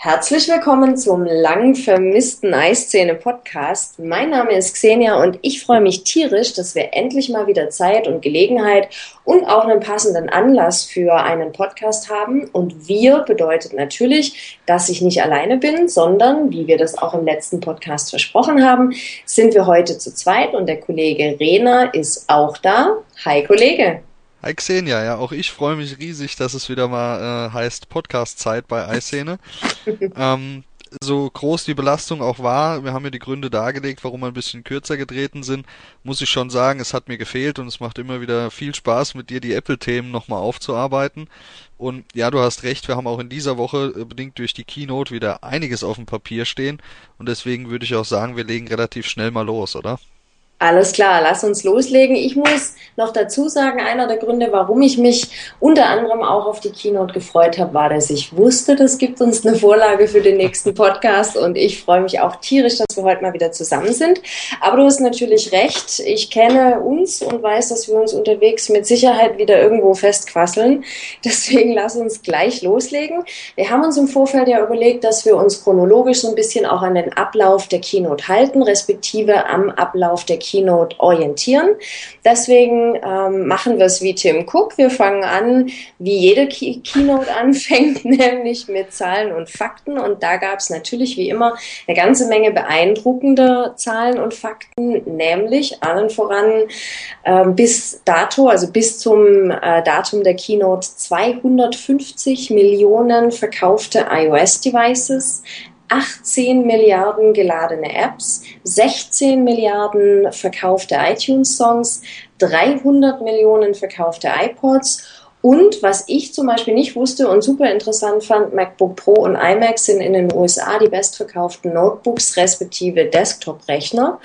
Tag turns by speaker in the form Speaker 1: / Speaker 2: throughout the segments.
Speaker 1: Herzlich willkommen zum lang vermissten Eiszene Podcast. Mein Name ist Xenia und ich freue mich tierisch, dass wir endlich mal wieder Zeit und Gelegenheit und auch einen passenden Anlass für einen Podcast haben. Und wir bedeutet natürlich, dass ich nicht alleine bin, sondern, wie wir das auch im letzten Podcast versprochen haben, sind wir heute zu zweit und der Kollege Rena ist auch da. Hi Kollege.
Speaker 2: Hi Xenia, ja, auch ich freue mich riesig, dass es wieder mal äh, heißt Podcast-Zeit bei iScene. ähm, so groß die Belastung auch war, wir haben ja die Gründe dargelegt, warum wir ein bisschen kürzer getreten sind, muss ich schon sagen, es hat mir gefehlt und es macht immer wieder viel Spaß, mit dir die Apple-Themen nochmal aufzuarbeiten. Und ja, du hast recht, wir haben auch in dieser Woche äh, bedingt durch die Keynote wieder einiges auf dem Papier stehen und deswegen würde ich auch sagen, wir legen relativ schnell mal los, oder?
Speaker 1: Alles klar, lass uns loslegen. Ich muss noch dazu sagen, einer der Gründe, warum ich mich unter anderem auch auf die Keynote gefreut habe, war, dass ich wusste, das gibt uns eine Vorlage für den nächsten Podcast und ich freue mich auch tierisch, dass wir heute mal wieder zusammen sind. Aber du hast natürlich recht. Ich kenne uns und weiß, dass wir uns unterwegs mit Sicherheit wieder irgendwo festquasseln. Deswegen lass uns gleich loslegen. Wir haben uns im Vorfeld ja überlegt, dass wir uns chronologisch so ein bisschen auch an den Ablauf der Keynote halten, respektive am Ablauf der Keynote orientieren. Deswegen ähm, machen wir es wie Tim Cook. Wir fangen an, wie jede Key Keynote anfängt, nämlich mit Zahlen und Fakten. Und da gab es natürlich wie immer eine ganze Menge beeindruckender Zahlen und Fakten, nämlich allen voran äh, bis dato, also bis zum äh, Datum der Keynote 250 Millionen verkaufte iOS-Devices, 18 Milliarden geladene Apps, 16 Milliarden verkaufte iTunes-Songs, 300 Millionen verkaufte iPods und was ich zum Beispiel nicht wusste und super interessant fand, MacBook Pro und iMac sind in den USA die bestverkauften Notebooks respektive Desktop-Rechner.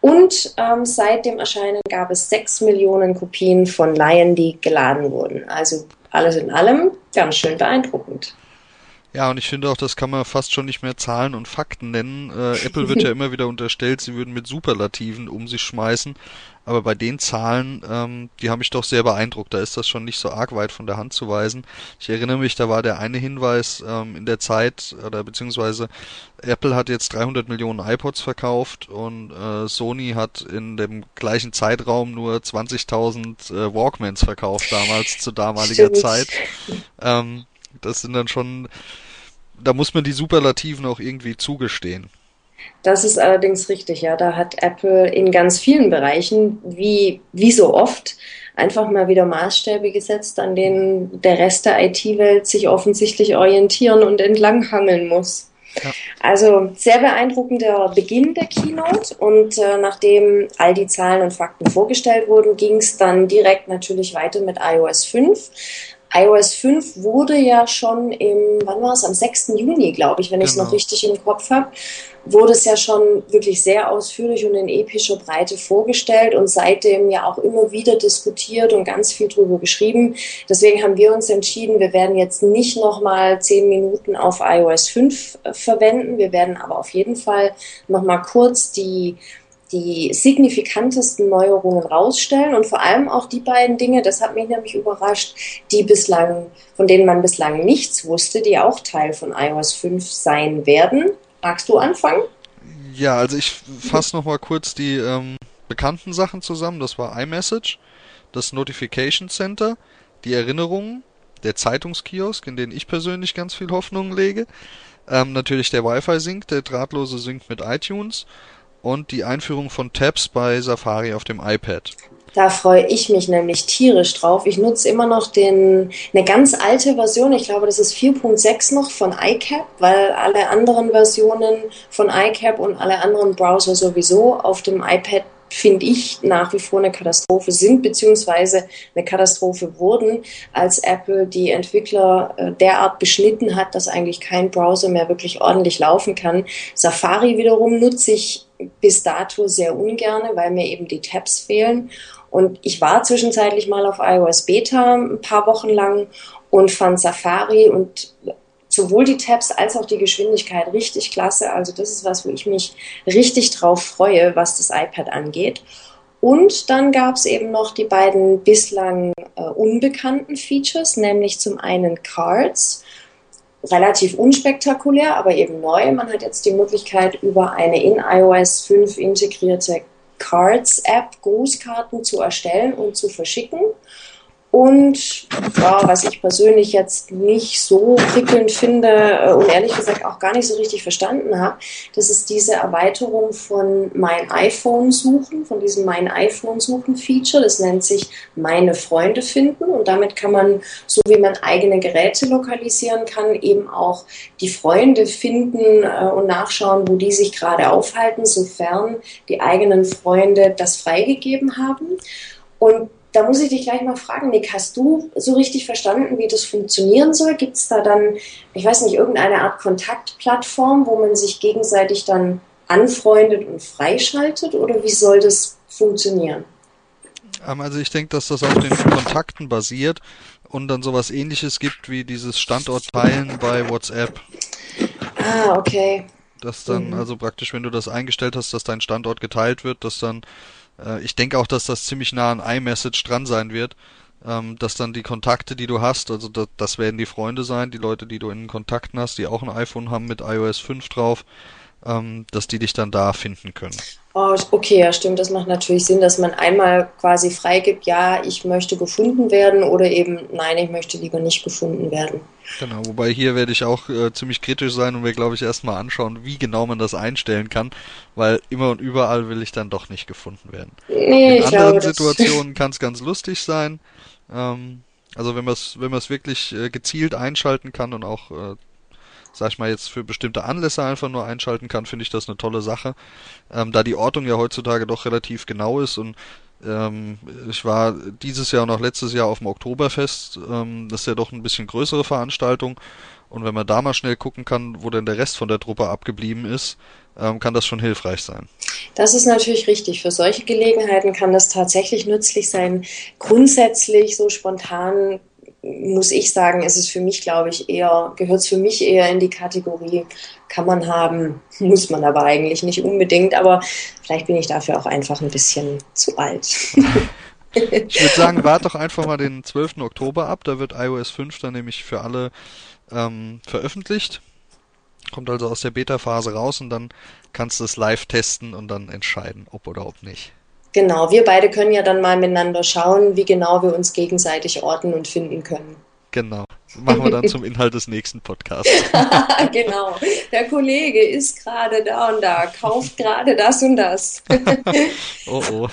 Speaker 1: Und ähm, seit dem Erscheinen gab es 6 Millionen Kopien von Lion, die geladen wurden. Also alles in allem ganz schön beeindruckend.
Speaker 2: Ja, und ich finde auch, das kann man fast schon nicht mehr Zahlen und Fakten nennen. Äh, Apple wird ja immer wieder unterstellt, sie würden mit Superlativen um sich schmeißen. Aber bei den Zahlen, ähm, die haben mich doch sehr beeindruckt. Da ist das schon nicht so arg weit von der Hand zu weisen. Ich erinnere mich, da war der eine Hinweis ähm, in der Zeit, oder beziehungsweise Apple hat jetzt 300 Millionen iPods verkauft und äh, Sony hat in dem gleichen Zeitraum nur 20.000 äh, Walkmans verkauft damals, zu damaliger Stimmt. Zeit. Ähm, das sind dann schon, da muss man die Superlativen auch irgendwie zugestehen.
Speaker 1: Das ist allerdings richtig, ja. Da hat Apple in ganz vielen Bereichen, wie, wie so oft, einfach mal wieder Maßstäbe gesetzt, an denen der Rest der IT-Welt sich offensichtlich orientieren und entlanghangeln muss. Ja. Also sehr beeindruckender Beginn der Keynote und äh, nachdem all die Zahlen und Fakten vorgestellt wurden, ging es dann direkt natürlich weiter mit iOS 5 iOS 5 wurde ja schon im, wann war es, am 6. Juni, glaube ich, wenn ich es noch genau. richtig im Kopf habe, wurde es ja schon wirklich sehr ausführlich und in epischer Breite vorgestellt und seitdem ja auch immer wieder diskutiert und ganz viel drüber geschrieben. Deswegen haben wir uns entschieden, wir werden jetzt nicht nochmal zehn Minuten auf iOS 5 äh, verwenden. Wir werden aber auf jeden Fall nochmal kurz die die signifikantesten Neuerungen rausstellen und vor allem auch die beiden Dinge, das hat mich nämlich überrascht, die bislang, von denen man bislang nichts wusste, die auch Teil von iOS 5 sein werden. Magst du anfangen?
Speaker 2: Ja, also ich fasse nochmal kurz die ähm, bekannten Sachen zusammen. Das war iMessage, das Notification Center, die Erinnerungen, der Zeitungskiosk, in den ich persönlich ganz viel Hoffnung lege. Ähm, natürlich der Wi-Fi-Sync, der drahtlose Sync mit iTunes und die Einführung von Tabs bei Safari auf dem iPad.
Speaker 1: Da freue ich mich nämlich tierisch drauf. Ich nutze immer noch den, eine ganz alte Version. Ich glaube, das ist 4.6 noch von iCap, weil alle anderen Versionen von iCap und alle anderen Browser sowieso auf dem iPad finde ich, nach wie vor eine Katastrophe sind, beziehungsweise eine Katastrophe wurden, als Apple die Entwickler äh, derart beschnitten hat, dass eigentlich kein Browser mehr wirklich ordentlich laufen kann. Safari wiederum nutze ich bis dato sehr ungerne, weil mir eben die Tabs fehlen. Und ich war zwischenzeitlich mal auf iOS Beta ein paar Wochen lang und fand Safari und sowohl die Tabs als auch die Geschwindigkeit richtig klasse. Also das ist was, wo ich mich richtig drauf freue, was das iPad angeht. Und dann gab es eben noch die beiden bislang äh, unbekannten Features, nämlich zum einen Cards relativ unspektakulär, aber eben neu. Man hat jetzt die Möglichkeit, über eine in iOS 5 integrierte Cards-App Grußkarten zu erstellen und zu verschicken. Und ja, was ich persönlich jetzt nicht so prickelnd finde äh, und ehrlich gesagt auch gar nicht so richtig verstanden habe, das ist diese Erweiterung von Mein iPhone suchen, von diesem Mein iPhone suchen Feature. Das nennt sich Meine Freunde finden und damit kann man, so wie man eigene Geräte lokalisieren kann, eben auch die Freunde finden äh, und nachschauen, wo die sich gerade aufhalten, sofern die eigenen Freunde das freigegeben haben. Und da muss ich dich gleich mal fragen, Nick, hast du so richtig verstanden, wie das funktionieren soll? Gibt es da dann, ich weiß nicht, irgendeine Art Kontaktplattform, wo man sich gegenseitig dann anfreundet und freischaltet? Oder wie soll das funktionieren?
Speaker 2: Ähm, also ich denke, dass das auf den Kontakten basiert und dann sowas ähnliches gibt wie dieses Standort-Teilen bei WhatsApp.
Speaker 1: Ah, okay.
Speaker 2: Dass dann, mhm. also praktisch, wenn du das eingestellt hast, dass dein Standort geteilt wird, dass dann äh, ich denke auch, dass das ziemlich nah an iMessage dran sein wird, ähm, dass dann die Kontakte, die du hast, also das, das werden die Freunde sein, die Leute, die du in Kontakten hast, die auch ein iPhone haben mit iOS 5 drauf, ähm, dass die dich dann da finden können.
Speaker 1: Oh, okay, ja, stimmt. Das macht natürlich Sinn, dass man einmal quasi freigibt, ja, ich möchte gefunden werden oder eben, nein, ich möchte lieber nicht gefunden werden.
Speaker 2: Genau, wobei hier werde ich auch äh, ziemlich kritisch sein und mir, glaube ich, erstmal anschauen, wie genau man das einstellen kann, weil immer und überall will ich dann doch nicht gefunden werden. Nee, In anderen glaube, Situationen kann es ganz lustig sein. Ähm, also wenn man es wenn wirklich äh, gezielt einschalten kann und auch äh, sag ich mal, jetzt für bestimmte Anlässe einfach nur einschalten kann, finde ich das eine tolle Sache. Ähm, da die Ortung ja heutzutage doch relativ genau ist und ähm, ich war dieses Jahr und auch letztes Jahr auf dem Oktoberfest, ähm, das ist ja doch ein bisschen größere Veranstaltung und wenn man da mal schnell gucken kann, wo denn der Rest von der Truppe abgeblieben ist, ähm, kann das schon hilfreich sein.
Speaker 1: Das ist natürlich richtig. Für solche Gelegenheiten kann das tatsächlich nützlich sein. Grundsätzlich so spontan muss ich sagen, ist es für mich, glaube ich, eher, gehört es für mich eher in die Kategorie, kann man haben, muss man aber eigentlich nicht unbedingt, aber vielleicht bin ich dafür auch einfach ein bisschen zu alt.
Speaker 2: ich würde sagen, warte doch einfach mal den 12. Oktober ab, da wird iOS 5 dann nämlich für alle ähm, veröffentlicht. Kommt also aus der Beta-Phase raus und dann kannst du es live testen und dann entscheiden, ob oder ob nicht.
Speaker 1: Genau, wir beide können ja dann mal miteinander schauen, wie genau wir uns gegenseitig orten und finden können.
Speaker 2: Genau. Machen wir dann zum Inhalt des nächsten Podcasts.
Speaker 1: genau. Der Kollege ist gerade da und da, kauft gerade das und das. oh oh.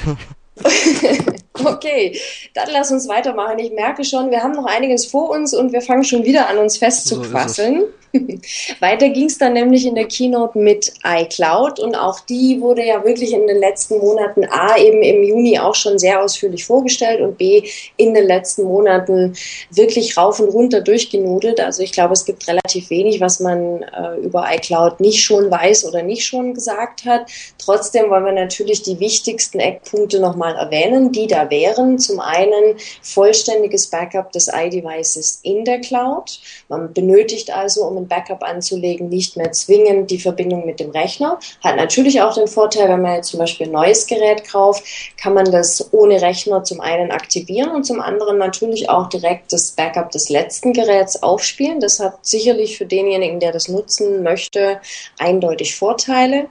Speaker 1: Okay, dann lass uns weitermachen. Ich merke schon, wir haben noch einiges vor uns und wir fangen schon wieder an, uns festzuquasseln. So Weiter ging es dann nämlich in der Keynote mit iCloud und auch die wurde ja wirklich in den letzten Monaten A eben im Juni auch schon sehr ausführlich vorgestellt und B in den letzten Monaten wirklich rauf und runter durchgenudelt. Also ich glaube, es gibt relativ wenig, was man äh, über iCloud nicht schon weiß oder nicht schon gesagt hat. Trotzdem wollen wir natürlich die wichtigsten Eckpunkte nochmal erwähnen, die da wären. Zum einen vollständiges Backup des iDevices in der Cloud. Man benötigt also, um ein Backup anzulegen, nicht mehr zwingend die Verbindung mit dem Rechner. Hat natürlich auch den Vorteil, wenn man jetzt zum Beispiel ein neues Gerät kauft, kann man das ohne Rechner zum einen aktivieren und zum anderen natürlich auch direkt das Backup des letzten Geräts aufspielen. Das hat sicherlich für denjenigen, der das nutzen möchte, eindeutig Vorteile.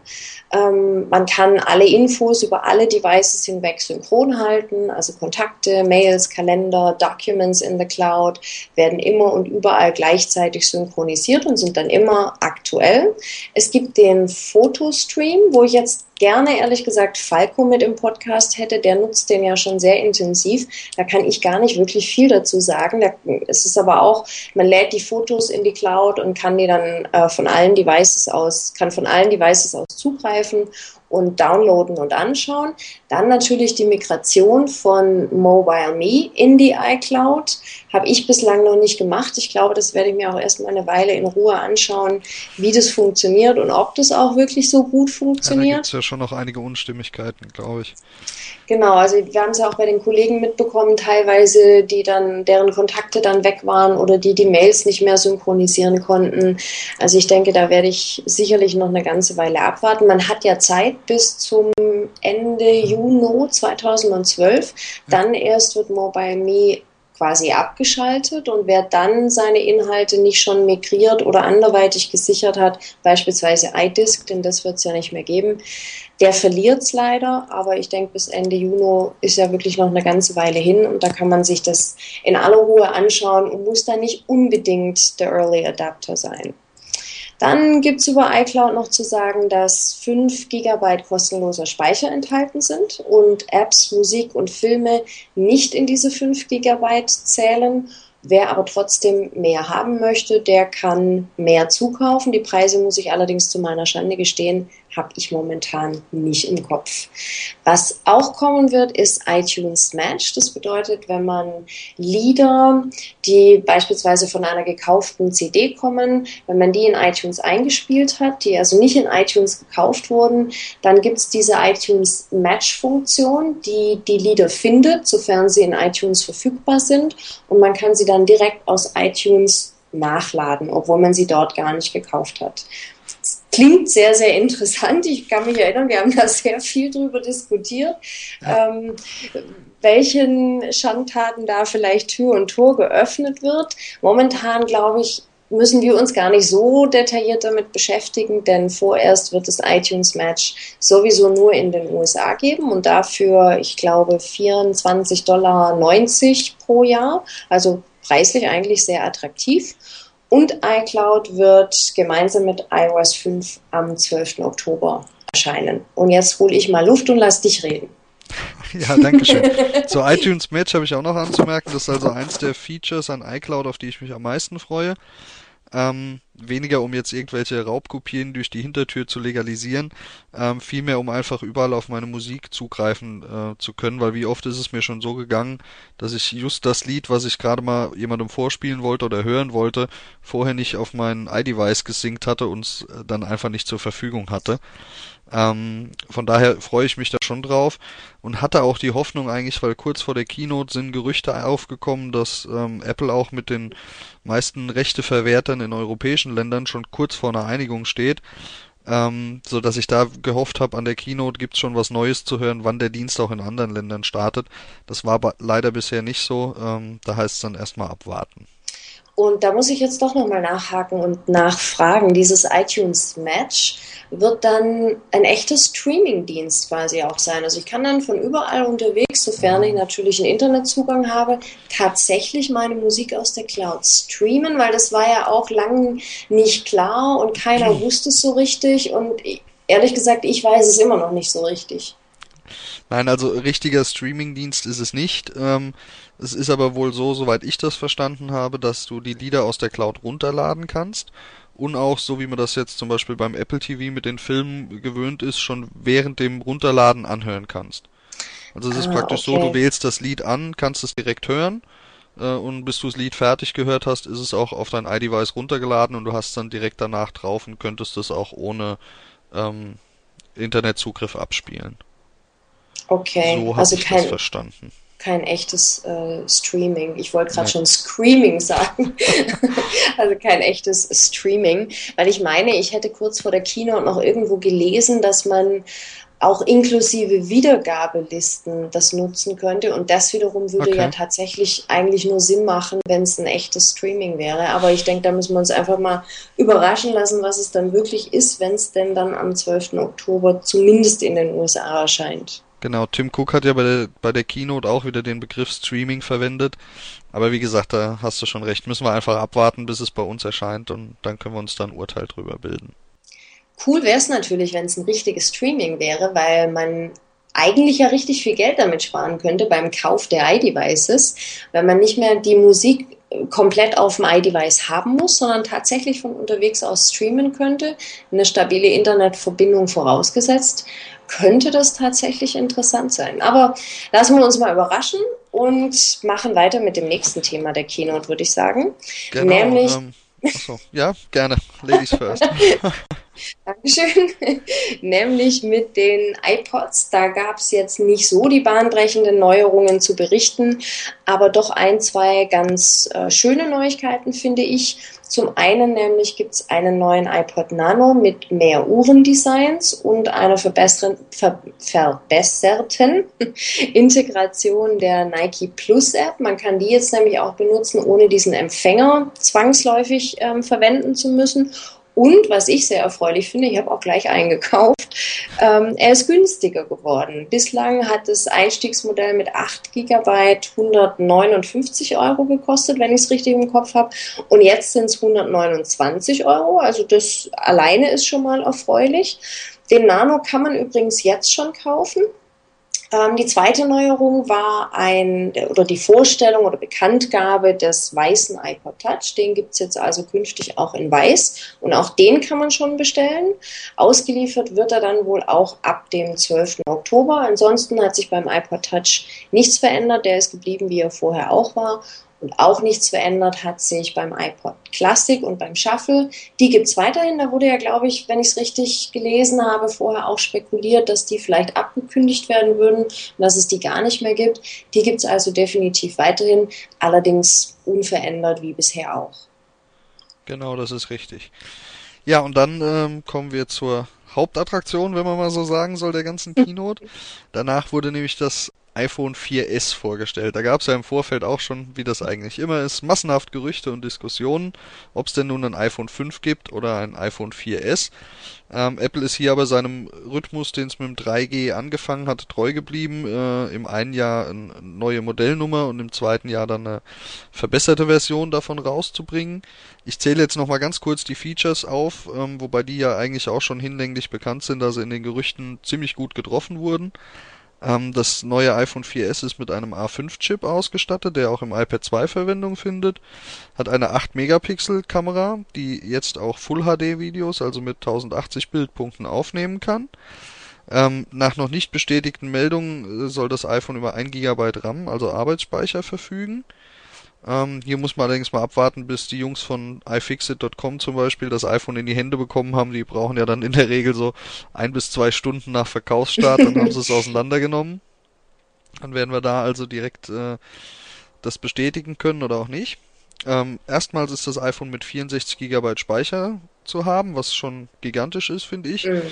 Speaker 1: Ähm, man kann alle Infos über alle Devices hinweg synchron halten, also Kontakte, Mails, Kalender, Documents in the Cloud werden immer und überall gleichzeitig synchronisiert und sind dann immer aktuell. Es gibt den Fotostream, wo ich jetzt gerne, ehrlich gesagt, Falco mit im Podcast hätte. Der nutzt den ja schon sehr intensiv. Da kann ich gar nicht wirklich viel dazu sagen. Da, es ist aber auch, man lädt die Fotos in die Cloud und kann die dann äh, von allen Devices aus, kann von allen Devices aus zugreifen und downloaden und anschauen. Dann natürlich die Migration von MobileMe in die iCloud. Habe ich bislang noch nicht gemacht. Ich glaube, das werde ich mir auch erstmal eine Weile in Ruhe anschauen, wie das funktioniert und ob das auch wirklich so gut funktioniert. Ja, da gibt
Speaker 2: es ja schon noch einige Unstimmigkeiten, glaube ich.
Speaker 1: Genau, also wir haben es ja auch bei den Kollegen mitbekommen, teilweise, die dann, deren Kontakte dann weg waren oder die die Mails nicht mehr synchronisieren konnten. Also ich denke, da werde ich sicherlich noch eine ganze Weile abwarten. Man hat ja Zeit bis zum Ende Juni 2012. Dann erst wird Mobile Me quasi abgeschaltet und wer dann seine Inhalte nicht schon migriert oder anderweitig gesichert hat, beispielsweise iDisk, denn das wird es ja nicht mehr geben, der verliert es leider, aber ich denke, bis Ende Juni ist ja wirklich noch eine ganze Weile hin und da kann man sich das in aller Ruhe anschauen und muss da nicht unbedingt der Early Adapter sein. Dann gibt es über iCloud noch zu sagen, dass 5 GB kostenloser Speicher enthalten sind und Apps, Musik und Filme nicht in diese 5 GB zählen. Wer aber trotzdem mehr haben möchte, der kann mehr zukaufen. Die Preise muss ich allerdings zu meiner Schande gestehen, habe ich momentan nicht im Kopf. Was auch kommen wird, ist iTunes Match. Das bedeutet, wenn man Lieder, die beispielsweise von einer gekauften CD kommen, wenn man die in iTunes eingespielt hat, die also nicht in iTunes gekauft wurden, dann gibt es diese iTunes Match-Funktion, die die Lieder findet, sofern sie in iTunes verfügbar sind. Und man kann sie dann direkt aus iTunes nachladen, obwohl man sie dort gar nicht gekauft hat klingt sehr, sehr interessant. Ich kann mich erinnern, wir haben da sehr viel drüber diskutiert, ähm, welchen Schandtaten da vielleicht Tür und Tor geöffnet wird. Momentan, glaube ich, müssen wir uns gar nicht so detailliert damit beschäftigen, denn vorerst wird es iTunes Match sowieso nur in den USA geben und dafür, ich glaube, 24,90 Dollar pro Jahr, also preislich eigentlich sehr attraktiv. Und iCloud wird gemeinsam mit iOS 5 am 12. Oktober erscheinen. Und jetzt hole ich mal Luft und lass dich reden.
Speaker 2: Ja, danke schön. Zu iTunes Match habe ich auch noch anzumerken, das ist also eins der Features an iCloud, auf die ich mich am meisten freue. Ähm, weniger um jetzt irgendwelche Raubkopien durch die Hintertür zu legalisieren, ähm, vielmehr um einfach überall auf meine Musik zugreifen äh, zu können, weil wie oft ist es mir schon so gegangen, dass ich just das Lied, was ich gerade mal jemandem vorspielen wollte oder hören wollte, vorher nicht auf mein iDevice gesinkt hatte und es äh, dann einfach nicht zur Verfügung hatte. Ähm, von daher freue ich mich da schon drauf und hatte auch die Hoffnung eigentlich, weil kurz vor der Keynote sind Gerüchte aufgekommen, dass ähm, Apple auch mit den meisten Rechteverwertern in europäischen Ländern schon kurz vor einer Einigung steht. Ähm, so dass ich da gehofft habe, an der Keynote gibt's schon was Neues zu hören, wann der Dienst auch in anderen Ländern startet. Das war aber leider bisher nicht so. Ähm, da heißt es dann erstmal abwarten.
Speaker 1: Und da muss ich jetzt doch nochmal nachhaken und nachfragen. Dieses iTunes Match wird dann ein echter Streaming-Dienst quasi auch sein. Also ich kann dann von überall unterwegs, sofern ich natürlich einen Internetzugang habe, tatsächlich meine Musik aus der Cloud streamen, weil das war ja auch lang nicht klar und keiner wusste es so richtig. Und ehrlich gesagt, ich weiß es immer noch nicht so richtig.
Speaker 2: Nein, also richtiger Streaming-Dienst ist es nicht. Ähm, es ist aber wohl so, soweit ich das verstanden habe, dass du die Lieder aus der Cloud runterladen kannst und auch, so wie man das jetzt zum Beispiel beim Apple TV mit den Filmen gewöhnt ist, schon während dem Runterladen anhören kannst. Also es ist ah, praktisch okay. so, du wählst das Lied an, kannst es direkt hören äh, und bis du das Lied fertig gehört hast, ist es auch auf dein iDevice runtergeladen und du hast dann direkt danach drauf und könntest es auch ohne ähm, Internetzugriff abspielen.
Speaker 1: Okay,
Speaker 2: so also ich kein, das verstanden
Speaker 1: kein echtes äh, Streaming. Ich wollte gerade schon Screaming sagen. also kein echtes Streaming. Weil ich meine, ich hätte kurz vor der Keynote noch irgendwo gelesen, dass man auch inklusive Wiedergabelisten das nutzen könnte. Und das wiederum würde okay. ja tatsächlich eigentlich nur Sinn machen, wenn es ein echtes Streaming wäre. Aber ich denke, da müssen wir uns einfach mal überraschen lassen, was es dann wirklich ist, wenn es denn dann am 12. Oktober zumindest in den USA erscheint.
Speaker 2: Genau, Tim Cook hat ja bei der, bei der Keynote auch wieder den Begriff Streaming verwendet. Aber wie gesagt, da hast du schon recht. Müssen wir einfach abwarten, bis es bei uns erscheint und dann können wir uns dann Urteil drüber bilden.
Speaker 1: Cool wäre es natürlich, wenn es ein richtiges Streaming wäre, weil man eigentlich ja richtig viel Geld damit sparen könnte beim Kauf der iDevices, wenn man nicht mehr die Musik komplett auf dem iDevice haben muss, sondern tatsächlich von unterwegs aus streamen könnte, eine stabile Internetverbindung vorausgesetzt, könnte das tatsächlich interessant sein. Aber lassen wir uns mal überraschen und machen weiter mit dem nächsten Thema der Keynote, würde ich sagen.
Speaker 2: Genau, Nämlich. Ähm, achso, ja, gerne. Ladies first.
Speaker 1: Dankeschön. Nämlich mit den iPods. Da gab es jetzt nicht so die bahnbrechenden Neuerungen zu berichten, aber doch ein, zwei ganz äh, schöne Neuigkeiten, finde ich. Zum einen nämlich gibt es einen neuen iPod Nano mit mehr Uhrendesigns und einer verbesserten, ver, verbesserten Integration der Nike Plus App. Man kann die jetzt nämlich auch benutzen, ohne diesen Empfänger zwangsläufig ähm, verwenden zu müssen. Und was ich sehr erfreulich finde, ich habe auch gleich eingekauft, ähm, er ist günstiger geworden. Bislang hat das Einstiegsmodell mit 8 GB 159 Euro gekostet, wenn ich es richtig im Kopf habe. Und jetzt sind es 129 Euro. Also das alleine ist schon mal erfreulich. Den Nano kann man übrigens jetzt schon kaufen. Ähm, die zweite Neuerung war ein, oder die Vorstellung oder Bekanntgabe des weißen iPod Touch. Den gibt es jetzt also künftig auch in weiß und auch den kann man schon bestellen. Ausgeliefert wird er dann wohl auch ab dem 12. Oktober. Ansonsten hat sich beim iPod Touch nichts verändert. Der ist geblieben, wie er vorher auch war. Und auch nichts verändert hat sich beim iPod Classic und beim Shuffle. Die gibt es weiterhin. Da wurde ja, glaube ich, wenn ich es richtig gelesen habe, vorher auch spekuliert, dass die vielleicht abgekündigt werden würden und dass es die gar nicht mehr gibt. Die gibt es also definitiv weiterhin, allerdings unverändert wie bisher auch.
Speaker 2: Genau, das ist richtig. Ja, und dann ähm, kommen wir zur Hauptattraktion, wenn man mal so sagen soll, der ganzen Keynote. Danach wurde nämlich das iPhone 4S vorgestellt. Da gab es ja im Vorfeld auch schon, wie das eigentlich immer ist, massenhaft Gerüchte und Diskussionen, ob es denn nun ein iPhone 5 gibt oder ein iPhone 4S. Ähm, Apple ist hier aber seinem Rhythmus, den es mit dem 3G angefangen hat, treu geblieben. Äh, Im einen Jahr eine neue Modellnummer und im zweiten Jahr dann eine verbesserte Version davon rauszubringen. Ich zähle jetzt nochmal ganz kurz die Features auf, ähm, wobei die ja eigentlich auch schon hinlänglich bekannt sind, also in den Gerüchten ziemlich gut getroffen wurden. Ähm, das neue iPhone 4S ist mit einem A5-Chip ausgestattet, der auch im iPad 2 Verwendung findet. Hat eine 8-Megapixel-Kamera, die jetzt auch Full-HD-Videos, also mit 1080 Bildpunkten aufnehmen kann. Ähm, nach noch nicht bestätigten Meldungen äh, soll das iPhone über 1 GB RAM, also Arbeitsspeicher, verfügen. Ähm, hier muss man allerdings mal abwarten, bis die Jungs von iFixit.com zum Beispiel das iPhone in die Hände bekommen haben. Die brauchen ja dann in der Regel so ein bis zwei Stunden nach Verkaufsstart, dann haben sie es auseinandergenommen. Dann werden wir da also direkt äh, das bestätigen können oder auch nicht. Ähm, erstmals ist das iPhone mit 64 GB Speicher zu haben, was schon gigantisch ist, finde ich. Mhm,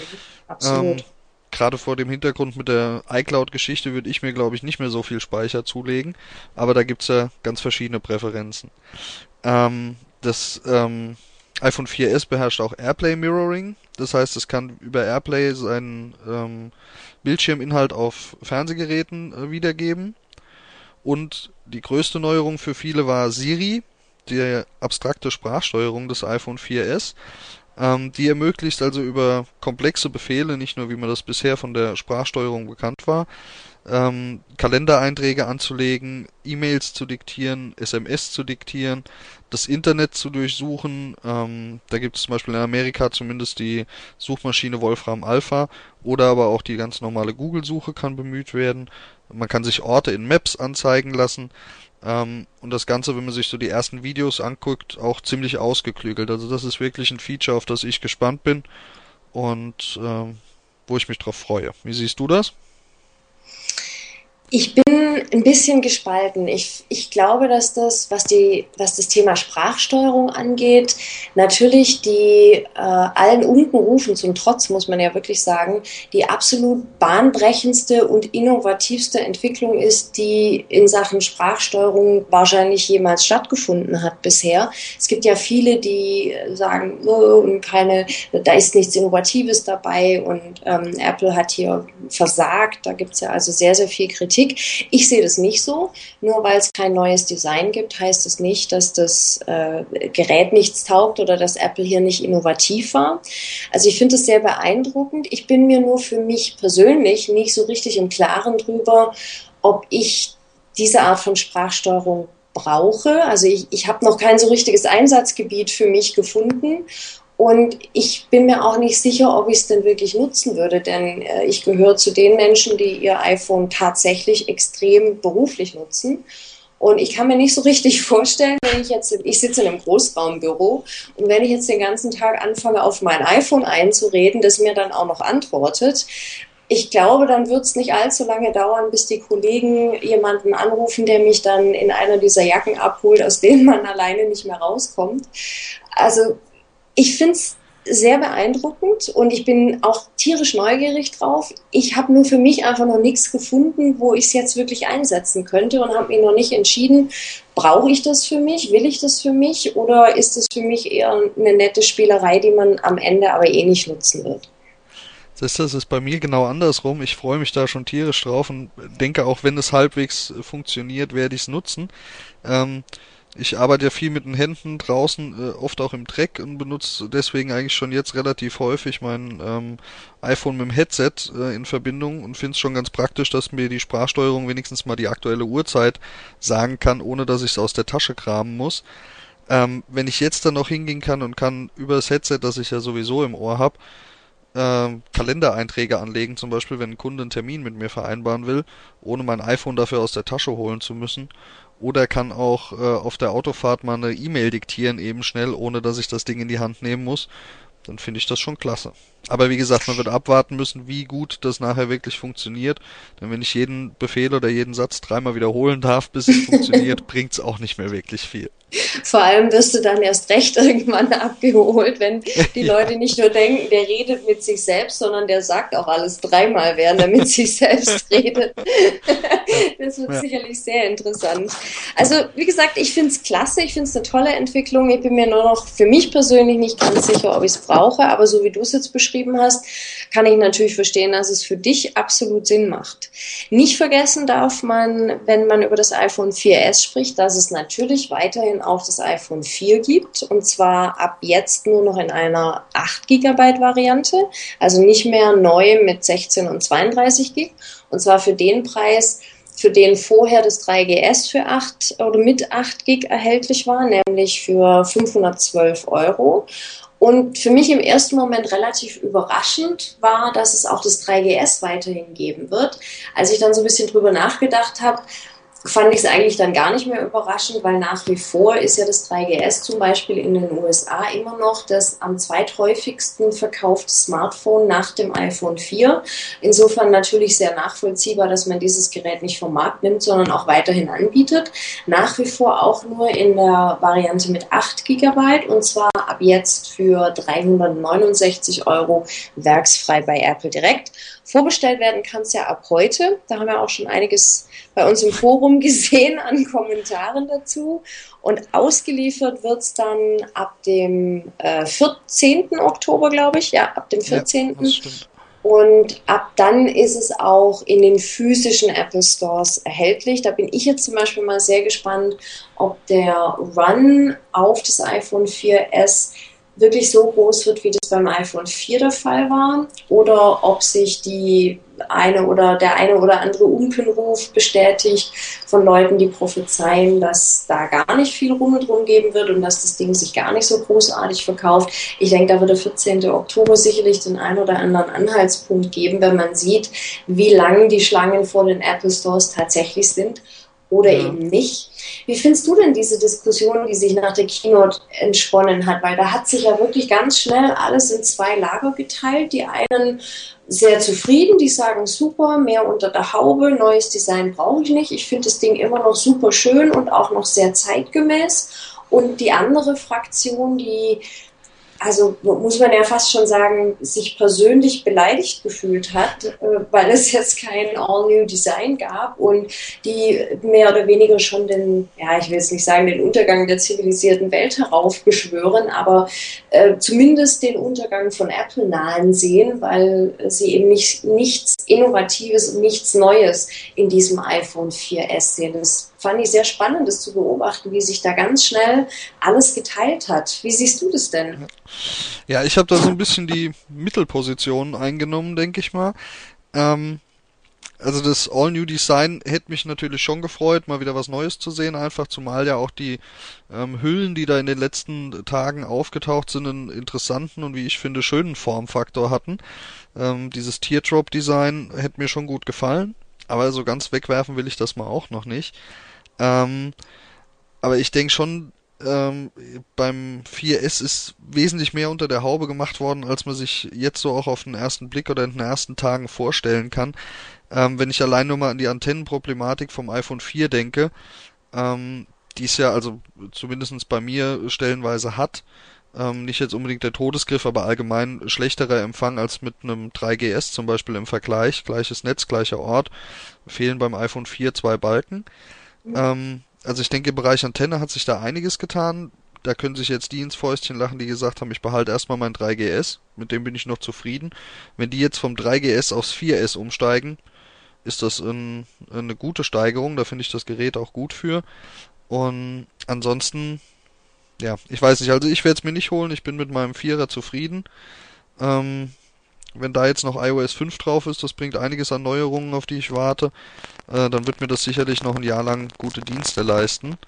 Speaker 2: absolut. Ähm, gerade vor dem Hintergrund mit der iCloud-Geschichte würde ich mir, glaube ich, nicht mehr so viel Speicher zulegen. Aber da gibt's ja ganz verschiedene Präferenzen. Ähm, das ähm, iPhone 4S beherrscht auch AirPlay Mirroring. Das heißt, es kann über AirPlay seinen ähm, Bildschirminhalt auf Fernsehgeräten äh, wiedergeben. Und die größte Neuerung für viele war Siri, die abstrakte Sprachsteuerung des iPhone 4S. Ähm, die ermöglicht also über komplexe Befehle, nicht nur wie man das bisher von der Sprachsteuerung bekannt war, ähm, Kalendereinträge anzulegen, E-Mails zu diktieren, SMS zu diktieren, das Internet zu durchsuchen. Ähm, da gibt es zum Beispiel in Amerika zumindest die Suchmaschine Wolfram Alpha oder aber auch die ganz normale Google-Suche kann bemüht werden. Man kann sich Orte in Maps anzeigen lassen. Ähm, und das Ganze, wenn man sich so die ersten Videos anguckt, auch ziemlich ausgeklügelt. Also das ist wirklich ein Feature, auf das ich gespannt bin und ähm, wo ich mich drauf freue. Wie siehst du das?
Speaker 1: Ich bin ein bisschen gespalten. Ich, ich glaube, dass das, was, die, was das Thema Sprachsteuerung angeht, natürlich die äh, allen Unkenrufen zum Trotz, muss man ja wirklich sagen, die absolut bahnbrechendste und innovativste Entwicklung ist, die in Sachen Sprachsteuerung wahrscheinlich jemals stattgefunden hat bisher. Es gibt ja viele, die sagen, oh, und keine, da ist nichts Innovatives dabei und ähm, Apple hat hier versagt. Da gibt es ja also sehr, sehr viel Kritik. Politik. Ich sehe das nicht so. Nur weil es kein neues Design gibt, heißt es das nicht, dass das äh, Gerät nichts taugt oder dass Apple hier nicht innovativ war. Also ich finde es sehr beeindruckend. Ich bin mir nur für mich persönlich nicht so richtig im Klaren drüber, ob ich diese Art von Sprachsteuerung brauche. Also ich, ich habe noch kein so richtiges Einsatzgebiet für mich gefunden und ich bin mir auch nicht sicher, ob ich es denn wirklich nutzen würde, denn äh, ich gehöre zu den Menschen, die ihr iPhone tatsächlich extrem beruflich nutzen. Und ich kann mir nicht so richtig vorstellen, wenn ich jetzt, ich sitze in einem Großraumbüro und wenn ich jetzt den ganzen Tag anfange, auf mein iPhone einzureden, das mir dann auch noch antwortet, ich glaube, dann wird es nicht allzu lange dauern, bis die Kollegen jemanden anrufen, der mich dann in einer dieser Jacken abholt, aus denen man alleine nicht mehr rauskommt. Also ich finde es sehr beeindruckend und ich bin auch tierisch neugierig drauf. Ich habe nur für mich einfach noch nichts gefunden, wo ich es jetzt wirklich einsetzen könnte und habe mir noch nicht entschieden, brauche ich das für mich, will ich das für mich oder ist es für mich eher eine nette Spielerei, die man am Ende aber eh nicht nutzen wird.
Speaker 2: Das ist bei mir genau andersrum. Ich freue mich da schon tierisch drauf und denke auch, wenn es halbwegs funktioniert, werde ich es nutzen. Ähm, ich arbeite ja viel mit den Händen draußen, äh, oft auch im Dreck und benutze deswegen eigentlich schon jetzt relativ häufig mein ähm, iPhone mit dem Headset äh, in Verbindung und finde es schon ganz praktisch, dass mir die Sprachsteuerung wenigstens mal die aktuelle Uhrzeit sagen kann, ohne dass ich es aus der Tasche kramen muss. Ähm, wenn ich jetzt dann noch hingehen kann und kann über das Headset, das ich ja sowieso im Ohr habe, äh, Kalendereinträge anlegen, zum Beispiel, wenn ein Kunde einen Termin mit mir vereinbaren will, ohne mein iPhone dafür aus der Tasche holen zu müssen oder kann auch äh, auf der Autofahrt mal eine E-Mail diktieren, eben schnell, ohne dass ich das Ding in die Hand nehmen muss. Dann finde ich das schon klasse. Aber wie gesagt, man wird abwarten müssen, wie gut das nachher wirklich funktioniert. Denn wenn ich jeden Befehl oder jeden Satz dreimal wiederholen darf, bis es funktioniert, bringt's auch nicht mehr wirklich viel.
Speaker 1: Vor allem wirst du dann erst recht irgendwann abgeholt, wenn die ja. Leute nicht nur denken, der redet mit sich selbst, sondern der sagt auch alles dreimal, während er mit sich selbst redet. das wird ja. sicherlich sehr interessant. Also, wie gesagt, ich finde es klasse, ich finde es eine tolle Entwicklung. Ich bin mir nur noch für mich persönlich nicht ganz sicher, ob ich es brauche, aber so wie du es jetzt beschrieben hast, kann ich natürlich verstehen, dass es für dich absolut Sinn macht. Nicht vergessen darf man, wenn man über das iPhone 4S spricht, dass es natürlich weiterhin auch das iPhone 4 gibt und zwar ab jetzt nur noch in einer 8 GB Variante, also nicht mehr neu mit 16 und 32 GB und zwar für den Preis, für den vorher das 3GS für 8 oder mit 8 GB erhältlich war, nämlich für 512 Euro. Und für mich im ersten Moment relativ überraschend war, dass es auch das 3GS weiterhin geben wird. Als ich dann so ein bisschen drüber nachgedacht habe, fand ich es eigentlich dann gar nicht mehr überraschend, weil nach wie vor ist ja das 3GS zum Beispiel in den USA immer noch das am zweithäufigsten verkaufte Smartphone nach dem iPhone 4. Insofern natürlich sehr nachvollziehbar, dass man dieses Gerät nicht vom Markt nimmt, sondern auch weiterhin anbietet. Nach wie vor auch nur in der Variante mit 8 GB und zwar ab jetzt für 369 Euro werksfrei bei Apple direkt. Vorbestellt werden kann es ja ab heute. Da haben wir auch schon einiges bei uns im Forum gesehen an Kommentaren dazu. Und ausgeliefert wird es dann ab dem äh, 14. Oktober, glaube ich. Ja, ab dem 14. Ja, und ab dann ist es auch in den physischen Apple Stores erhältlich. Da bin ich jetzt zum Beispiel mal sehr gespannt, ob der Run auf das iPhone 4S wirklich so groß wird, wie das beim iPhone 4 der Fall war, oder ob sich die eine oder der eine oder andere Unkenruf bestätigt von Leuten, die prophezeien, dass da gar nicht viel Rummel drum geben wird und dass das Ding sich gar nicht so großartig verkauft. Ich denke, da wird der 14. Oktober sicherlich den einen oder anderen Anhaltspunkt geben, wenn man sieht, wie lang die Schlangen vor den Apple Stores tatsächlich sind oder ja. eben nicht. Wie findest du denn diese Diskussion, die sich nach der Keynote entsponnen hat? Weil da hat sich ja wirklich ganz schnell alles in zwei Lager geteilt. Die einen sehr zufrieden, die sagen super, mehr unter der Haube, neues Design brauche ich nicht. Ich finde das Ding immer noch super schön und auch noch sehr zeitgemäß. Und die andere Fraktion, die also muss man ja fast schon sagen, sich persönlich beleidigt gefühlt hat, äh, weil es jetzt kein All-New Design gab und die mehr oder weniger schon den, ja, ich will jetzt nicht sagen, den Untergang der zivilisierten Welt heraufbeschwören, aber äh, zumindest den Untergang von Apple nahen sehen, weil sie eben nicht, nichts Innovatives und nichts Neues in diesem iPhone 4S sehen. Das fand ich sehr spannend, das zu beobachten, wie sich da ganz schnell alles geteilt hat. Wie siehst du das denn?
Speaker 2: Ja, ich habe da so ein bisschen die Mittelposition eingenommen, denke ich mal. Ähm, also das All New Design hätte mich natürlich schon gefreut, mal wieder was Neues zu sehen, einfach zumal ja auch die ähm, Hüllen, die da in den letzten Tagen aufgetaucht sind, einen interessanten und wie ich finde schönen Formfaktor hatten. Ähm, dieses Teardrop Design hätte mir schon gut gefallen, aber so ganz wegwerfen will ich das mal auch noch nicht. Ähm, aber ich denke schon, ähm, beim 4S ist wesentlich mehr unter der Haube gemacht worden, als man sich jetzt so auch auf den ersten Blick oder in den ersten Tagen vorstellen kann. Ähm, wenn ich allein nur mal an die Antennenproblematik vom iPhone 4 denke, ähm, die es ja also zumindestens bei mir stellenweise hat, ähm, nicht jetzt unbedingt der Todesgriff, aber allgemein schlechterer Empfang als mit einem 3GS zum Beispiel im Vergleich, gleiches Netz, gleicher Ort, fehlen beim iPhone 4 zwei Balken. Ähm, also ich denke, im Bereich Antenne hat sich da einiges getan. Da können sich jetzt die ins Fäustchen lachen, die gesagt haben, ich behalte erstmal mein 3GS, mit dem bin ich noch zufrieden. Wenn die jetzt vom 3GS aufs 4S umsteigen, ist das ein, eine gute Steigerung, da finde ich das Gerät auch gut für. Und ansonsten, ja, ich weiß nicht, also ich werde es mir nicht holen, ich bin mit meinem Vierer zufrieden. Ähm, wenn da jetzt noch iOS 5 drauf ist, das bringt einiges an Neuerungen, auf die ich warte, äh, dann wird mir das sicherlich noch ein Jahr lang gute Dienste leisten.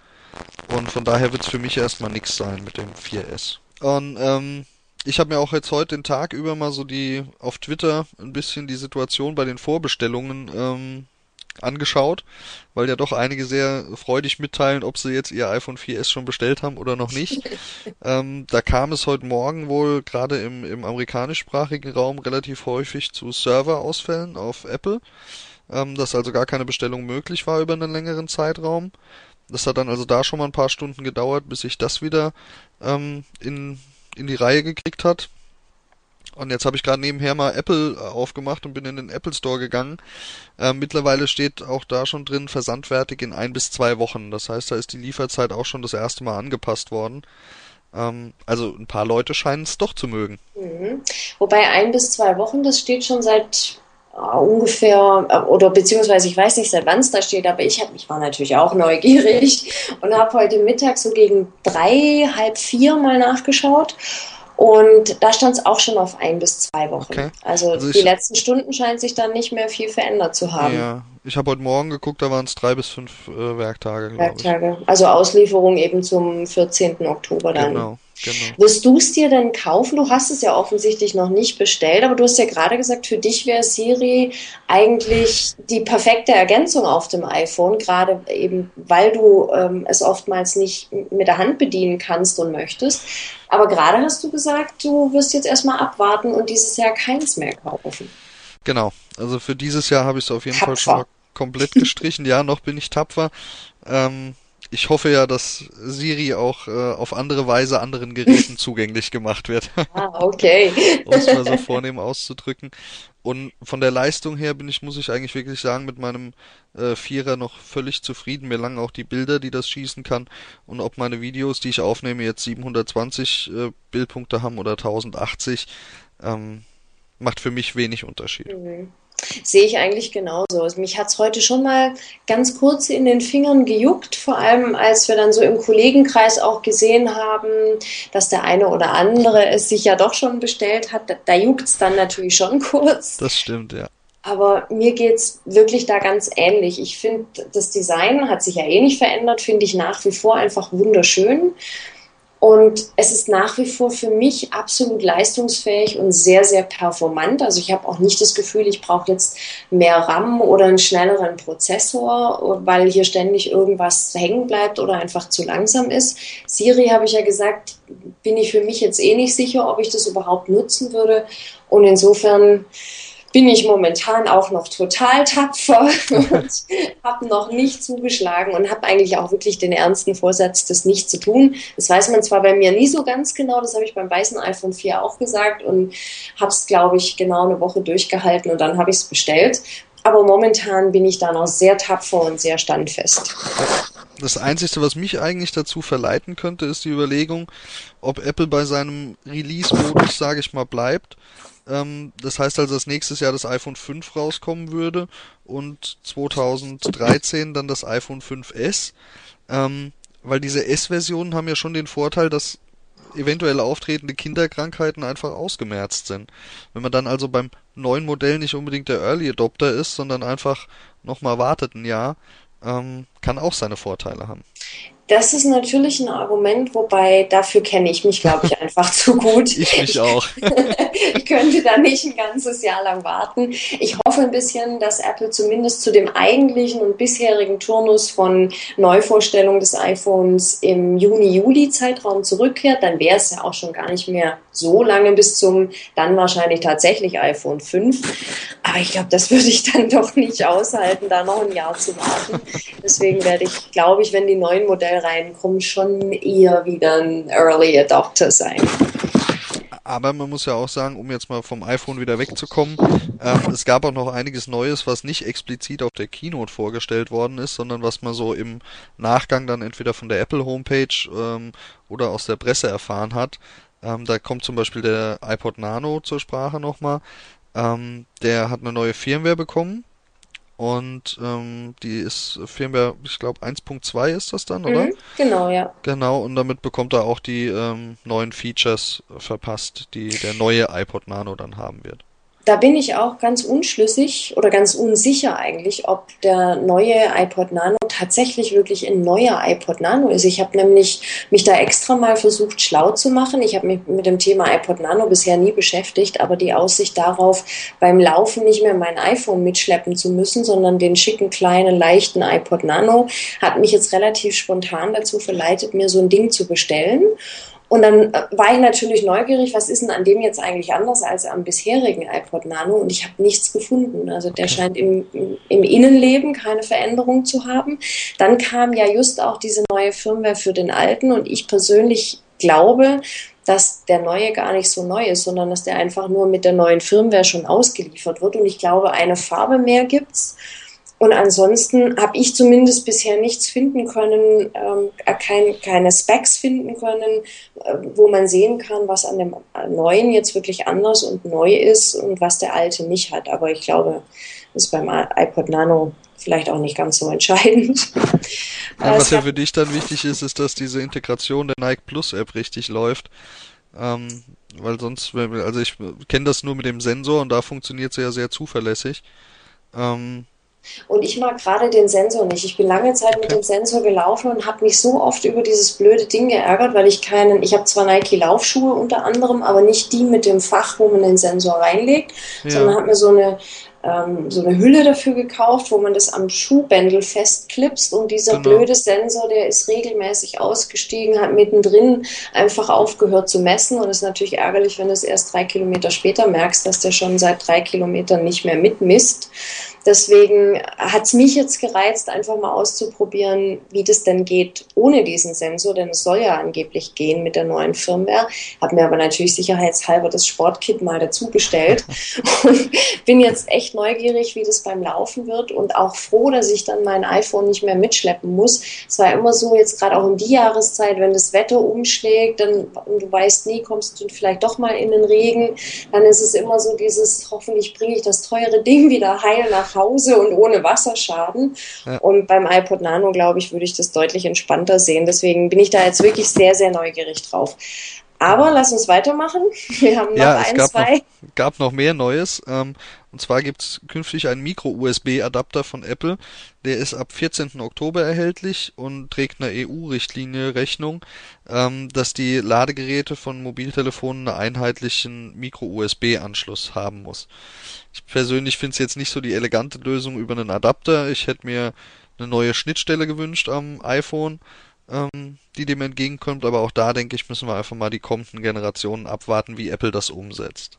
Speaker 2: Und von daher wird es für mich erstmal nichts sein mit dem 4S. Und ähm, ich habe mir auch jetzt heute den Tag über mal so die auf Twitter ein bisschen die Situation bei den Vorbestellungen ähm, angeschaut, weil ja doch einige sehr freudig mitteilen, ob sie jetzt ihr iPhone 4S schon bestellt haben oder noch nicht. ähm, da kam es heute Morgen wohl gerade im, im amerikanischsprachigen Raum relativ häufig zu Serverausfällen auf Apple, ähm, dass also gar keine Bestellung möglich war über einen längeren Zeitraum. Das hat dann also da schon mal ein paar Stunden gedauert, bis sich das wieder ähm, in, in die Reihe gekriegt hat. Und jetzt habe ich gerade nebenher mal Apple äh, aufgemacht und bin in den Apple Store gegangen. Äh, mittlerweile steht auch da schon drin, versandfertig in ein bis zwei Wochen. Das heißt, da ist die Lieferzeit auch schon das erste Mal angepasst worden. Ähm, also ein paar Leute scheinen es doch zu mögen.
Speaker 1: Mhm. Wobei ein bis zwei Wochen, das steht schon seit Uh, ungefähr, äh, oder beziehungsweise ich weiß nicht, seit wann es da steht, aber ich, hab, ich war natürlich auch neugierig und habe heute Mittag so gegen drei, halb vier mal nachgeschaut und da stand es auch schon auf ein bis zwei Wochen. Okay. Also, also die letzten Stunden scheint sich dann nicht mehr viel verändert zu haben.
Speaker 2: Ja, ich habe heute Morgen geguckt, da waren es drei bis fünf äh, Werktage,
Speaker 1: glaube ich. Werktage. Also Auslieferung eben zum 14. Oktober dann. Genau. Genau. Wirst du es dir denn kaufen? Du hast es ja offensichtlich noch nicht bestellt, aber du hast ja gerade gesagt, für dich wäre Siri eigentlich die perfekte Ergänzung auf dem iPhone, gerade eben, weil du ähm, es oftmals nicht mit der Hand bedienen kannst und möchtest. Aber gerade hast du gesagt, du wirst jetzt erstmal abwarten und dieses Jahr keins mehr kaufen.
Speaker 2: Genau. Also für dieses Jahr habe ich es auf jeden tapfer. Fall schon mal komplett gestrichen. ja, noch bin ich tapfer. Ähm, ich hoffe ja, dass Siri auch äh, auf andere Weise anderen Geräten zugänglich gemacht wird.
Speaker 1: Ah, okay.
Speaker 2: um es mal so vornehm auszudrücken. Und von der Leistung her bin ich, muss ich eigentlich wirklich sagen, mit meinem äh, Vierer noch völlig zufrieden. Mir langen auch die Bilder, die das schießen kann. Und ob meine Videos, die ich aufnehme, jetzt 720 äh, Bildpunkte haben oder 1080, ähm, macht für mich wenig Unterschied. Mhm.
Speaker 1: Sehe ich eigentlich genauso. Also mich hat es heute schon mal ganz kurz in den Fingern gejuckt, vor allem als wir dann so im Kollegenkreis auch gesehen haben, dass der eine oder andere es sich ja doch schon bestellt hat. Da, da juckt es dann natürlich schon kurz.
Speaker 2: Das stimmt, ja.
Speaker 1: Aber mir geht es wirklich da ganz ähnlich. Ich finde, das Design hat sich ja eh nicht verändert, finde ich nach wie vor einfach wunderschön. Und es ist nach wie vor für mich absolut leistungsfähig und sehr, sehr performant. Also ich habe auch nicht das Gefühl, ich brauche jetzt mehr RAM oder einen schnelleren Prozessor, weil hier ständig irgendwas hängen bleibt oder einfach zu langsam ist. Siri habe ich ja gesagt, bin ich für mich jetzt eh nicht sicher, ob ich das überhaupt nutzen würde. Und insofern bin ich momentan auch noch total tapfer und habe noch nicht zugeschlagen und habe eigentlich auch wirklich den ernsten Vorsatz, das nicht zu tun. Das weiß man zwar bei mir nie so ganz genau, das habe ich beim weißen iPhone 4 auch gesagt und habe es, glaube ich, genau eine Woche durchgehalten und dann habe ich es bestellt. Aber momentan bin ich da noch sehr tapfer und sehr standfest.
Speaker 2: Das Einzige, was mich eigentlich dazu verleiten könnte, ist die Überlegung, ob Apple bei seinem Release-Modus, sage ich mal, bleibt ähm, das heißt also, dass nächstes Jahr das iPhone 5 rauskommen würde und 2013 dann das iPhone 5S. Ähm, weil diese S-Versionen haben ja schon den Vorteil, dass eventuell auftretende Kinderkrankheiten einfach ausgemerzt sind. Wenn man dann also beim neuen Modell nicht unbedingt der Early Adopter ist, sondern einfach nochmal wartet ein Jahr, ähm, kann auch seine Vorteile haben.
Speaker 1: Das ist natürlich ein Argument, wobei dafür kenne ich mich, glaube ich, einfach zu gut.
Speaker 2: ich mich auch.
Speaker 1: ich könnte da nicht ein ganzes Jahr lang warten. Ich hoffe ein bisschen, dass Apple zumindest zu dem eigentlichen und bisherigen Turnus von Neuvorstellung des iPhones im Juni-Juli-Zeitraum zurückkehrt. Dann wäre es ja auch schon gar nicht mehr so lange bis zum dann wahrscheinlich tatsächlich iPhone 5. Aber ich glaube, das würde ich dann doch nicht aushalten, da noch ein Jahr zu warten. Deswegen werde ich, glaube ich, wenn die neuen Modelle reinkommen, schon eher wieder ein Early Adopter sein.
Speaker 2: Aber man muss ja auch sagen, um jetzt mal vom iPhone wieder wegzukommen, ähm, es gab auch noch einiges Neues, was nicht explizit auf der Keynote vorgestellt worden ist, sondern was man so im Nachgang dann entweder von der Apple Homepage ähm, oder aus der Presse erfahren hat. Ähm, da kommt zum Beispiel der iPod Nano zur Sprache nochmal. Ähm, der hat eine neue Firmware bekommen. Und ähm, die ist Firmware, ich glaube 1.2 ist das dann, oder? Mhm,
Speaker 1: genau, ja.
Speaker 2: Genau, und damit bekommt er auch die ähm, neuen Features verpasst, die der neue iPod Nano dann haben wird
Speaker 1: da bin ich auch ganz unschlüssig oder ganz unsicher eigentlich, ob der neue iPod Nano tatsächlich wirklich ein neuer iPod Nano ist. Ich habe nämlich mich da extra mal versucht, schlau zu machen. Ich habe mich mit dem Thema iPod Nano bisher nie beschäftigt, aber die Aussicht darauf, beim Laufen nicht mehr mein iPhone mitschleppen zu müssen, sondern den schicken, kleinen, leichten iPod Nano, hat mich jetzt relativ spontan dazu verleitet, mir so ein Ding zu bestellen. Und dann äh, war ich natürlich neugierig, was ist denn an dem jetzt eigentlich anders als am bisherigen iPod Nano? Und ich habe nichts gefunden. Also der scheint im, im Innenleben keine Veränderung zu haben. Dann kam ja just auch diese neue Firmware für den alten und ich persönlich glaube, dass der neue gar nicht so neu ist, sondern dass der einfach nur mit der neuen Firmware schon ausgeliefert wird. Und ich glaube, eine Farbe mehr gibt's und ansonsten habe ich zumindest bisher nichts finden können, ähm, äh, kein, keine Specs finden können, äh, wo man sehen kann, was an dem neuen jetzt wirklich anders und neu ist und was der alte nicht hat. Aber ich glaube, ist beim iPod Nano vielleicht auch nicht ganz so entscheidend.
Speaker 2: Ja, was ja für dich dann wichtig ist, ist, dass diese Integration der Nike Plus App richtig läuft. Ähm, weil sonst, also ich kenne das nur mit dem Sensor und da funktioniert es ja sehr zuverlässig. Ähm,
Speaker 1: und ich mag gerade den Sensor nicht. Ich bin lange Zeit mit dem Sensor gelaufen und habe mich so oft über dieses blöde Ding geärgert, weil ich keinen, ich habe zwar Nike Laufschuhe unter anderem, aber nicht die mit dem Fach, wo man den Sensor reinlegt, ja. sondern habe mir so eine ähm, so eine Hülle dafür gekauft, wo man das am Schuhbändel festklipst und dieser genau. blöde Sensor, der ist regelmäßig ausgestiegen, hat mittendrin einfach aufgehört zu messen und ist natürlich ärgerlich, wenn du es erst drei Kilometer später merkst, dass der schon seit drei Kilometern nicht mehr mitmisst. Deswegen hat es mich jetzt gereizt, einfach mal auszuprobieren, wie das denn geht ohne diesen Sensor, denn es soll ja angeblich gehen mit der neuen Firmware. Habe mir aber natürlich sicherheitshalber das Sportkit mal dazu bestellt und bin jetzt echt neugierig, wie das beim Laufen wird und auch froh, dass ich dann mein iPhone nicht mehr mitschleppen muss. Es war immer so, jetzt gerade auch um die Jahreszeit, wenn das Wetter umschlägt, dann du weißt nie, kommst du vielleicht doch mal in den Regen, dann ist es immer so dieses, hoffentlich bringe ich das teure Ding wieder heil nach Hause und ohne Wasserschaden. Ja. Und beim iPod Nano, glaube ich, würde ich das deutlich entspannter sehen. Deswegen bin ich da jetzt wirklich sehr, sehr neugierig drauf. Aber lass uns weitermachen. Wir haben noch ja, es ein,
Speaker 2: gab
Speaker 1: zwei.
Speaker 2: Noch, gab noch mehr Neues. Ähm, und zwar gibt es künftig einen Micro-USB-Adapter von Apple. Der ist ab 14. Oktober erhältlich und trägt einer EU-Richtlinie Rechnung, ähm, dass die Ladegeräte von Mobiltelefonen einen einheitlichen Micro-USB-Anschluss haben muss. Ich persönlich finde es jetzt nicht so die elegante Lösung über einen Adapter. Ich hätte mir eine neue Schnittstelle gewünscht am iPhone, ähm, die dem entgegenkommt. Aber auch da denke ich, müssen wir einfach mal die kommenden Generationen abwarten, wie Apple das umsetzt.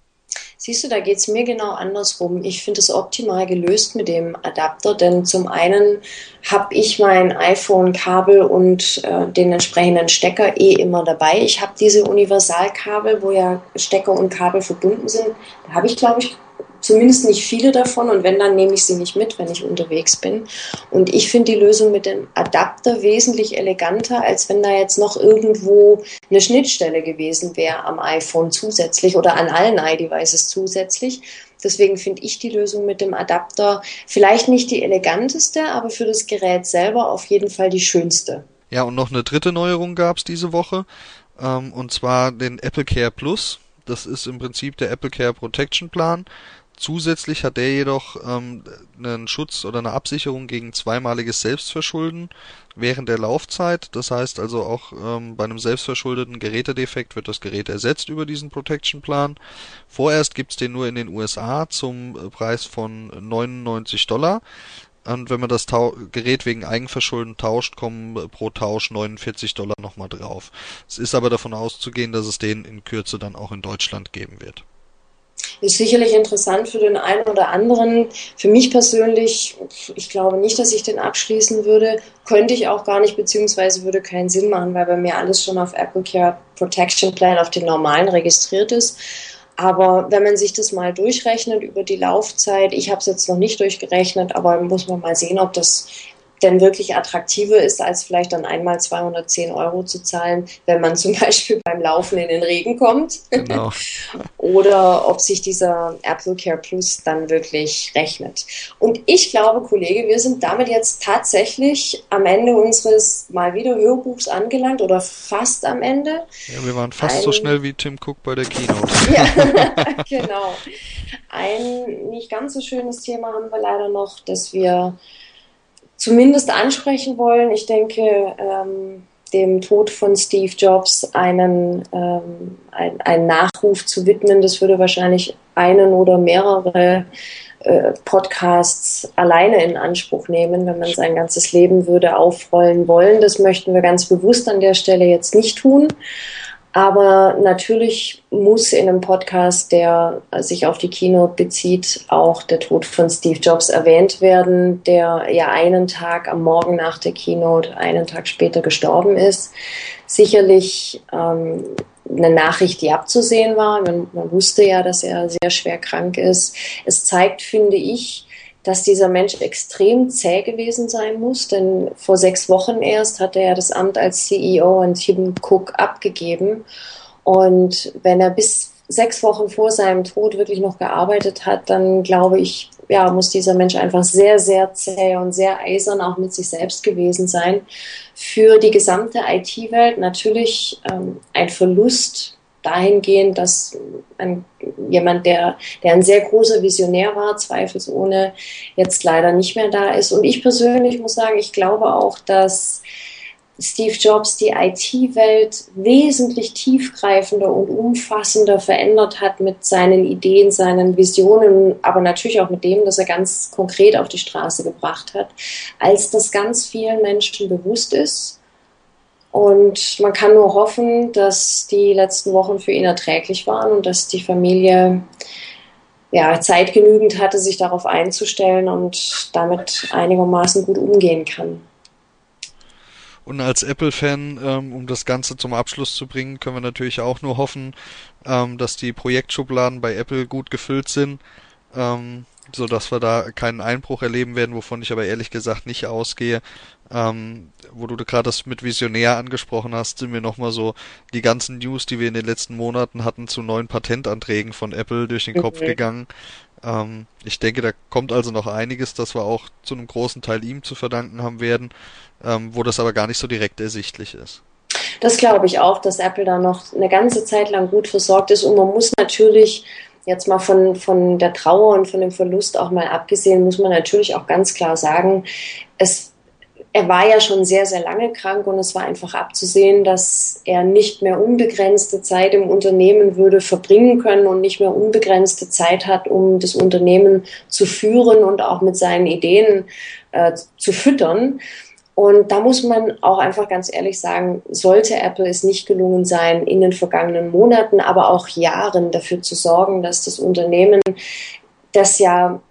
Speaker 1: Siehst du, da geht es mir genau andersrum. Ich finde es optimal gelöst mit dem Adapter, denn zum einen habe ich mein iPhone-Kabel und äh, den entsprechenden Stecker eh immer dabei. Ich habe diese Universalkabel, wo ja Stecker und Kabel verbunden sind. Da habe ich, glaube ich, zumindest nicht viele davon und wenn, dann nehme ich sie nicht mit, wenn ich unterwegs bin. Und ich finde die Lösung mit dem Adapter wesentlich eleganter, als wenn da jetzt noch irgendwo eine Schnittstelle gewesen wäre am iPhone zusätzlich oder an allen iDevices zusätzlich. Deswegen finde ich die Lösung mit dem Adapter vielleicht nicht die eleganteste, aber für das Gerät selber auf jeden Fall die schönste.
Speaker 2: Ja, und noch eine dritte Neuerung gab es diese Woche, ähm, und zwar den Apple Care Plus. Das ist im Prinzip der Apple Care Protection Plan. Zusätzlich hat der jedoch ähm, einen Schutz oder eine Absicherung gegen zweimaliges Selbstverschulden während der Laufzeit. Das heißt also auch ähm, bei einem selbstverschuldeten Gerätedefekt wird das Gerät ersetzt über diesen Protection Plan. Vorerst gibt's den nur in den USA zum Preis von 99 Dollar. Und wenn man das Tau Gerät wegen Eigenverschulden tauscht, kommen pro Tausch 49 Dollar nochmal drauf. Es ist aber davon auszugehen, dass es den in Kürze dann auch in Deutschland geben wird.
Speaker 1: Ist sicherlich interessant für den einen oder anderen. Für mich persönlich, ich glaube nicht, dass ich den abschließen würde. Könnte ich auch gar nicht, beziehungsweise würde keinen Sinn machen, weil bei mir alles schon auf Apple Care Protection Plan auf den normalen registriert ist. Aber wenn man sich das mal durchrechnet über die Laufzeit, ich habe es jetzt noch nicht durchgerechnet, aber muss man mal sehen, ob das denn wirklich attraktiver ist, als vielleicht dann einmal 210 Euro zu zahlen, wenn man zum Beispiel beim Laufen in den Regen kommt. Genau. Oder ob sich dieser Apple Care Plus dann wirklich rechnet. Und ich glaube, Kollege, wir sind damit jetzt tatsächlich am Ende unseres mal wieder Hörbuchs angelangt oder fast am Ende.
Speaker 2: Ja, wir waren fast Ein, so schnell wie Tim Cook bei der Keynote.
Speaker 1: ja, genau. Ein nicht ganz so schönes Thema haben wir leider noch, dass wir zumindest ansprechen wollen. Ich denke, ähm, dem Tod von Steve Jobs einen, ähm, ein, einen Nachruf zu widmen, das würde wahrscheinlich einen oder mehrere äh, Podcasts alleine in Anspruch nehmen, wenn man sein ganzes Leben würde aufrollen wollen. Das möchten wir ganz bewusst an der Stelle jetzt nicht tun. Aber natürlich muss in einem Podcast, der sich auf die Keynote bezieht, auch der Tod von Steve Jobs erwähnt werden, der ja einen Tag am Morgen nach der Keynote, einen Tag später gestorben ist. Sicherlich ähm, eine Nachricht, die abzusehen war. Man, man wusste ja, dass er sehr schwer krank ist. Es zeigt, finde ich, dass dieser Mensch extrem zäh gewesen sein muss, denn vor sechs Wochen erst hatte er das Amt als CEO an Tim Cook abgegeben. Und wenn er bis sechs Wochen vor seinem Tod wirklich noch gearbeitet hat, dann glaube ich, ja, muss dieser Mensch einfach sehr, sehr zäh und sehr eisern auch mit sich selbst gewesen sein. Für die gesamte IT-Welt natürlich ähm, ein Verlust dahingehend, dass ein, jemand, der, der ein sehr großer Visionär war, zweifelsohne jetzt leider nicht mehr da ist. Und ich persönlich muss sagen, ich glaube auch, dass Steve Jobs die IT-Welt wesentlich tiefgreifender und umfassender verändert hat mit seinen Ideen, seinen Visionen, aber natürlich auch mit dem, dass er ganz konkret auf die Straße gebracht hat, als das ganz vielen Menschen bewusst ist und man kann nur hoffen, dass die letzten Wochen für ihn erträglich waren und dass die Familie ja, Zeit genügend hatte, sich darauf einzustellen und damit einigermaßen gut umgehen kann.
Speaker 2: Und als Apple-Fan, ähm, um das Ganze zum Abschluss zu bringen, können wir natürlich auch nur hoffen, ähm, dass die Projektschubladen bei Apple gut gefüllt sind, ähm, so dass wir da keinen Einbruch erleben werden, wovon ich aber ehrlich gesagt nicht ausgehe. Ähm, wo du gerade das mit Visionär angesprochen hast, sind mir nochmal so die ganzen News, die wir in den letzten Monaten hatten, zu neuen Patentanträgen von Apple durch den Kopf mhm. gegangen. Ähm, ich denke, da kommt also noch einiges, das wir auch zu einem großen Teil ihm zu verdanken haben werden, ähm, wo das aber gar nicht so direkt ersichtlich ist.
Speaker 1: Das glaube ich auch, dass Apple da noch eine ganze Zeit lang gut versorgt ist und man muss natürlich jetzt mal von, von der Trauer und von dem Verlust auch mal abgesehen, muss man natürlich auch ganz klar sagen, es er war ja schon sehr, sehr lange krank und es war einfach abzusehen, dass er nicht mehr unbegrenzte Zeit im Unternehmen würde verbringen können und nicht mehr unbegrenzte Zeit hat, um das Unternehmen zu führen und auch mit seinen Ideen äh, zu füttern. Und da muss man auch einfach ganz ehrlich sagen, sollte Apple es nicht gelungen sein, in den vergangenen Monaten, aber auch Jahren dafür zu sorgen, dass das Unternehmen, das ja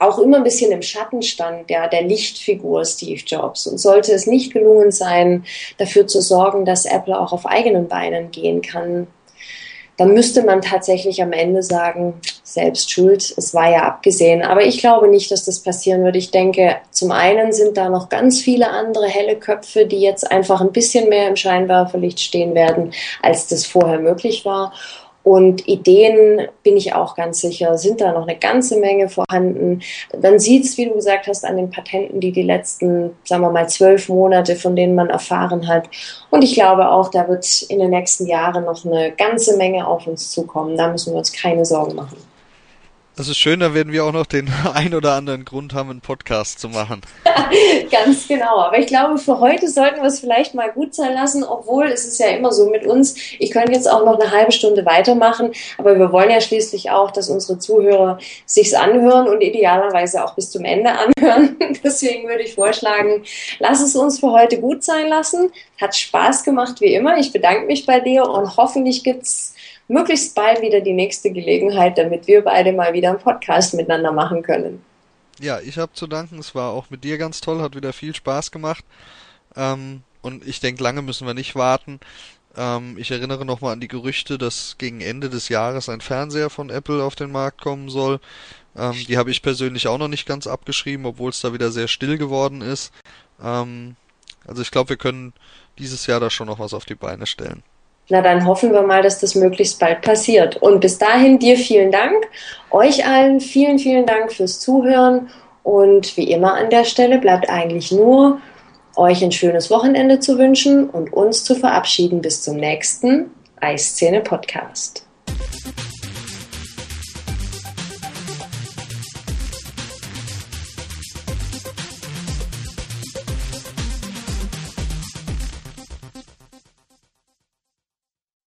Speaker 1: auch immer ein bisschen im Schatten stand, der, der Lichtfigur Steve Jobs. Und sollte es nicht gelungen sein, dafür zu sorgen, dass Apple auch auf eigenen Beinen gehen kann, dann müsste man tatsächlich am Ende sagen, selbst schuld, es war ja abgesehen. Aber ich glaube nicht, dass das passieren wird. Ich denke, zum einen sind da noch ganz viele andere helle Köpfe, die jetzt einfach ein bisschen mehr im Scheinwerferlicht stehen werden, als das vorher möglich war. Und Ideen, bin ich auch ganz sicher, sind da noch eine ganze Menge vorhanden. Dann sieht es, wie du gesagt hast, an den Patenten, die die letzten, sagen wir mal, zwölf Monate, von denen man erfahren hat. Und ich glaube auch, da wird in den nächsten Jahren noch eine ganze Menge auf uns zukommen. Da müssen wir uns keine Sorgen machen.
Speaker 2: Das ist schön, da werden wir auch noch den ein oder anderen Grund haben, einen Podcast zu machen.
Speaker 1: Ganz genau. Aber ich glaube, für heute sollten wir es vielleicht mal gut sein lassen, obwohl es ist ja immer so mit uns. Ich könnte jetzt auch noch eine halbe Stunde weitermachen, aber wir wollen ja schließlich auch, dass unsere Zuhörer sich's anhören und idealerweise auch bis zum Ende anhören. Deswegen würde ich vorschlagen, lass es uns für heute gut sein lassen. Hat Spaß gemacht wie immer. Ich bedanke mich bei dir und hoffentlich gibt's möglichst bald wieder die nächste Gelegenheit, damit wir beide mal wieder einen Podcast miteinander machen können.
Speaker 2: Ja, ich habe zu danken. Es war auch mit dir ganz toll, hat wieder viel Spaß gemacht. Ähm, und ich denke, lange müssen wir nicht warten. Ähm, ich erinnere nochmal an die Gerüchte, dass gegen Ende des Jahres ein Fernseher von Apple auf den Markt kommen soll. Ähm, die habe ich persönlich auch noch nicht ganz abgeschrieben, obwohl es da wieder sehr still geworden ist. Ähm, also ich glaube, wir können dieses Jahr da schon noch was auf die Beine stellen.
Speaker 1: Na, dann hoffen wir mal, dass das möglichst bald passiert. Und bis dahin dir vielen Dank. Euch allen vielen, vielen Dank fürs Zuhören. Und wie immer an der Stelle bleibt eigentlich nur, euch ein schönes Wochenende zu wünschen und uns zu verabschieden bis zum nächsten Eiszene Podcast.